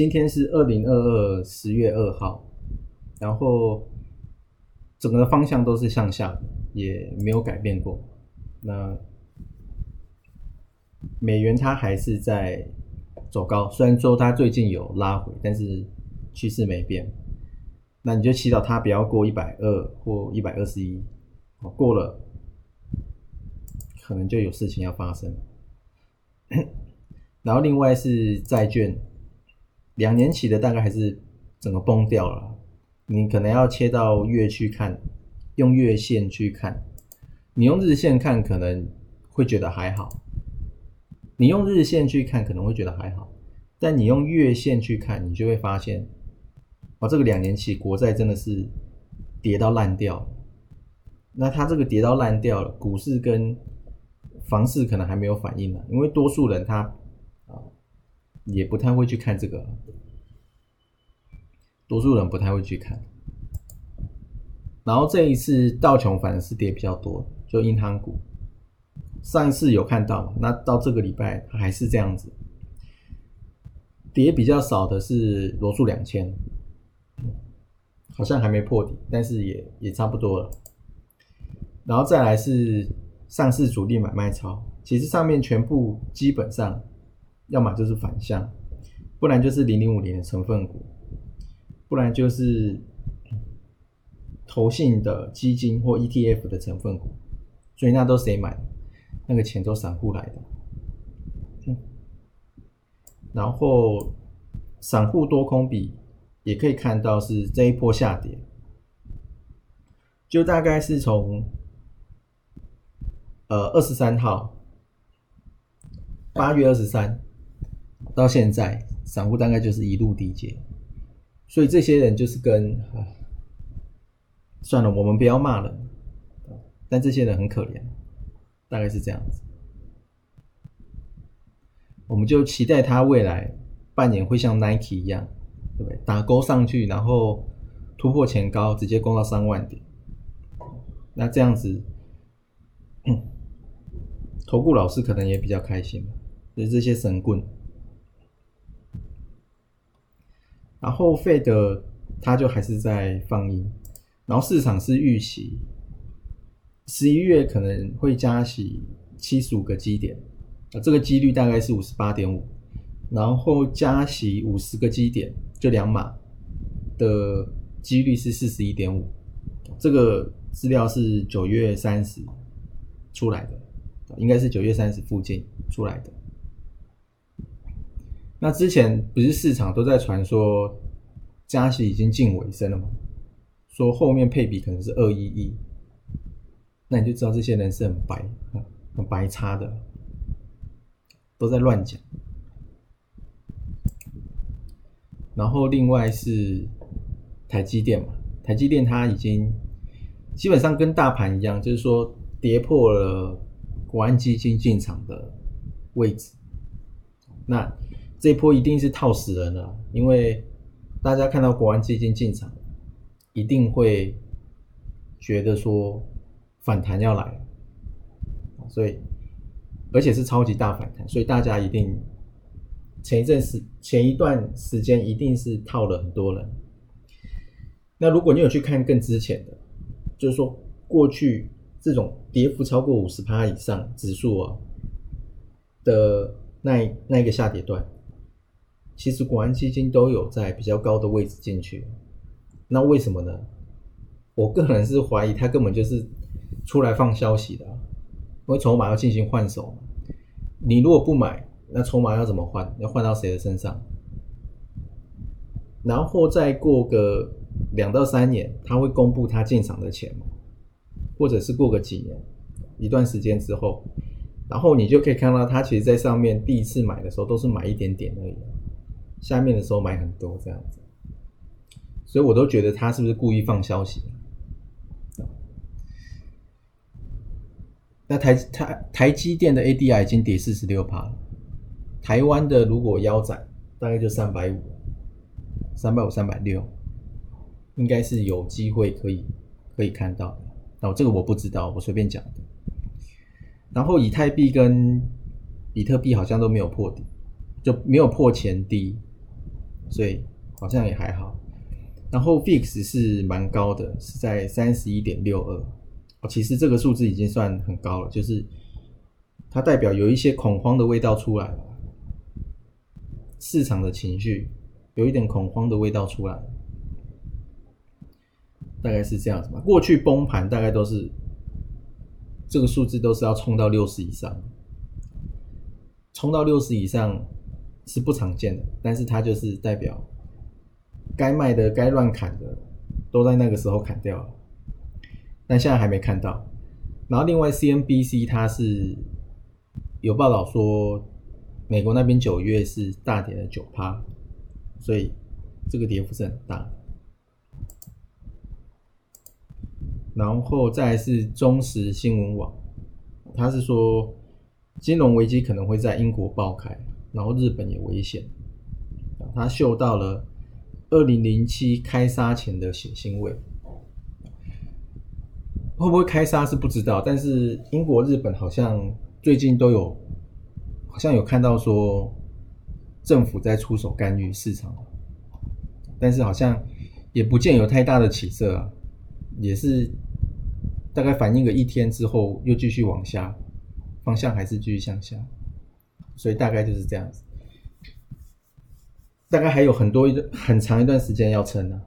今天是二零二二十月二号，然后整个方向都是向下，也没有改变过。那美元它还是在走高，虽然说它最近有拉回，但是趋势没变。那你就祈祷它不要过一百二或一百二十一，过了可能就有事情要发生。然后另外是债券。两年期的大概还是整个崩掉了，你可能要切到月去看，用月线去看，你用日线看可能会觉得还好，你用日线去看可能会觉得还好，但你用月线去看，你就会发现，哇，这个两年期国债真的是跌到烂掉，那它这个跌到烂掉了，股市跟房市可能还没有反应呢，因为多数人他。也不太会去看这个，多数人不太会去看。然后这一次道琼反而是跌比较多，就银行股。上一次有看到，那到这个礼拜还是这样子，跌比较少的是罗素两千，好像还没破底，但是也也差不多了。然后再来是上市主力买卖超，其实上面全部基本上。要么就是反向，不然就是零零五零的成分股，不然就是投信的基金或 ETF 的成分股，所以那都谁买？那个钱都散户来的。然后散户多空比也可以看到是这一波下跌，就大概是从呃二十三号，八月二十三。到现在，散户大概就是一路低阶，所以这些人就是跟，算了，我们不要骂了，但这些人很可怜，大概是这样子，我们就期待他未来半年会像 Nike 一样，对不对？打勾上去，然后突破前高，直接攻到三万点，那这样子，投顾老师可能也比较开心，就是这些神棍。然后费的，它就还是在放映，然后市场是预期十一月可能会加息七十五个基点，啊，这个几率大概是五十八点五，然后加息五十个基点，就两码的几率是四十一点五，这个资料是九月三十出来的，应该是九月三十附近出来的。那之前不是市场都在传说加息已经近尾声了吗？说后面配比可能是二一一，那你就知道这些人是很白、很白差的，都在乱讲。然后另外是台积电嘛，台积电它已经基本上跟大盘一样，就是说跌破了国安基金进场的位置，那。这一波一定是套死人了，因为大家看到国安基金进场，一定会觉得说反弹要来，所以而且是超级大反弹，所以大家一定前一阵时前一段时间一定是套了很多人。那如果你有去看更之前的，就是说过去这种跌幅超过五十趴以上指数啊的那那一个下跌段。其实国安基金都有在比较高的位置进去，那为什么呢？我个人是怀疑他根本就是出来放消息的，因为筹码要进行换手，你如果不买，那筹码要怎么换？要换到谁的身上？然后再过个两到三年，他会公布他进场的钱，或者是过个几年一段时间之后，然后你就可以看到他其实在上面第一次买的时候都是买一点点而已。下面的时候买很多这样子，所以我都觉得他是不是故意放消息？那台台台积电的 ADR 已经跌四十六趴了，台湾的如果腰斩，大概就三百五、三百五、三百六，应该是有机会可以可以看到。那这个我不知道，我随便讲的。然后以太币跟比特币好像都没有破底，就没有破前低，所以好像也还好。然后 VIX 是蛮高的，是在三十一点六二。哦，其实这个数字已经算很高了，就是它代表有一些恐慌的味道出来了，市场的情绪有一点恐慌的味道出来，大概是这样子嘛。过去崩盘大概都是这个数字都是要冲到六十以上，冲到六十以上是不常见的，但是它就是代表该卖的、该乱砍的都在那个时候砍掉了。但现在还没看到。然后另外，CNBC 它是有报道说，美国那边九月是大跌了九趴，所以这个跌幅是很大。然后再是中时新闻网，它是说金融危机可能会在英国爆开，然后日本也危险。他嗅到了二零零七开杀前的血腥味。会不会开杀是不知道，但是英国、日本好像最近都有，好像有看到说政府在出手干预市场，但是好像也不见有太大的起色啊，也是大概反应个一天之后又继续往下，方向还是继续向下，所以大概就是这样子，大概还有很多一段很长一段时间要撑呢。